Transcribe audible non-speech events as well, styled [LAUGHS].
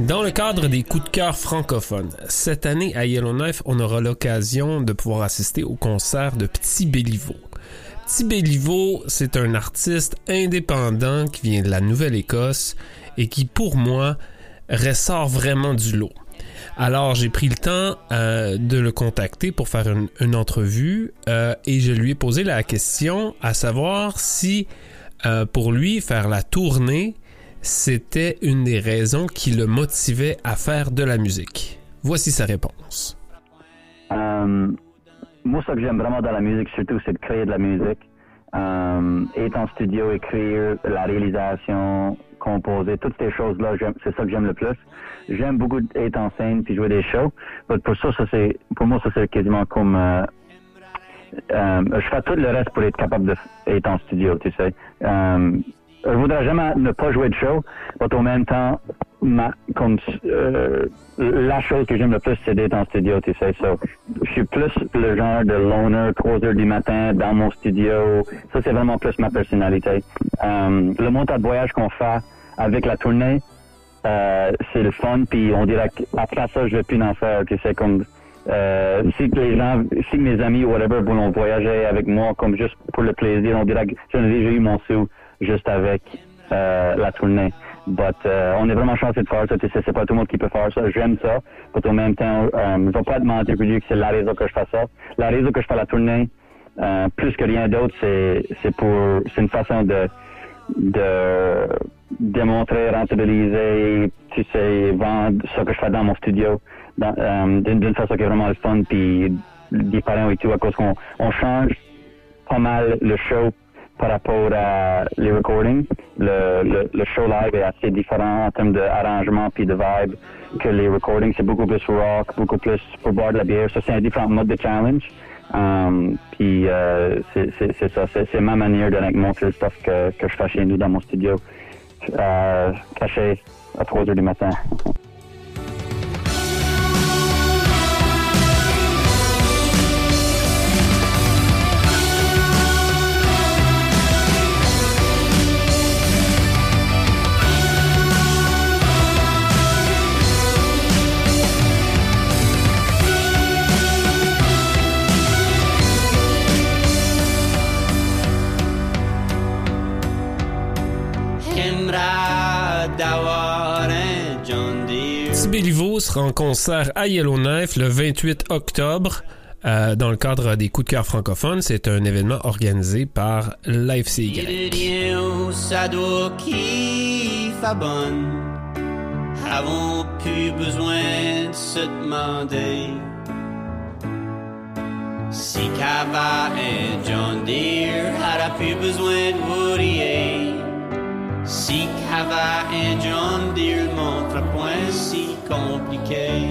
Dans le cadre des coups de cœur francophones, cette année à Yellowknife, on aura l'occasion de pouvoir assister au concert de Petit Béliveau. Petit Béliveau, c'est un artiste indépendant qui vient de la Nouvelle-Écosse et qui, pour moi, ressort vraiment du lot. Alors j'ai pris le temps euh, de le contacter pour faire une, entrevue euh, et je lui ai posé la question à savoir si euh, pour lui faire la tournée c'était une des raisons qui le motivait à faire de la musique. Voici sa réponse. Moi, ce que j'aime vraiment dans la musique, surtout, c'est de créer de la musique. Être en studio, écrire, la réalisation, composer, toutes ces choses-là, c'est ça que j'aime le plus. J'aime beaucoup être en scène puis jouer des shows. Mais pour ça, ça c'est, pour moi, ça c'est quasiment comme, euh, euh, je fais tout le reste pour être capable d'être en studio, tu sais. Euh, je voudrais jamais ne pas jouer de show, mais en même temps, ma, comme, euh, la chose que j'aime le plus, c'est d'être en studio, tu sais. So, je suis plus le genre de loner, 3 heures du matin, dans mon studio. Ça, c'est vraiment plus ma personnalité. Euh, le montage de voyage qu'on fait avec la tournée, euh, c'est le fun, puis on dirait qu'après ça, je vais plus en faire, tu sais, comme... Euh, si les gens, si mes amis ou whatever vont voyager avec moi comme juste pour le plaisir, on dirait que j'en ai déjà eu mon sou juste avec euh, la tournée. But, euh, on est vraiment chanceux de faire ça. Tu sais, c'est pas tout le monde qui peut faire ça. J'aime ça. Mais en même temps, euh, je vais pas te mentir que c'est la raison que je fais ça. La raison que je fais la tournée, euh, plus que rien d'autre, c'est, c'est pour, c'est une façon de, de démontrer, rentabiliser, tu sais, vendre ce que je fais dans mon studio euh, d'une, d'une façon qui est vraiment le fun puis différent et tout à cause qu'on on change pas mal le show par rapport à les recordings. Le, le, le show live est assez différent en termes d'arrangement puis de vibe que les recordings. C'est beaucoup plus rock, beaucoup plus pour boire de la bière. Ça, c'est un différent mode de challenge. Um, puis euh, c'est, ça, c'est ma manière de like, montrer le stuff que, que je fais chez nous dans mon studio, euh, caché à 3 heures du matin. [LAUGHS] Béliveau sera en concert à Yellowknife le 28 octobre euh, dans le cadre des coups de cœur francophones. C'est un événement organisé par bonne. Avons plus besoin de se demander si Cava et John Deere aura plus besoin de Woodier. Si Cava et John Deere montrent point si compliqué.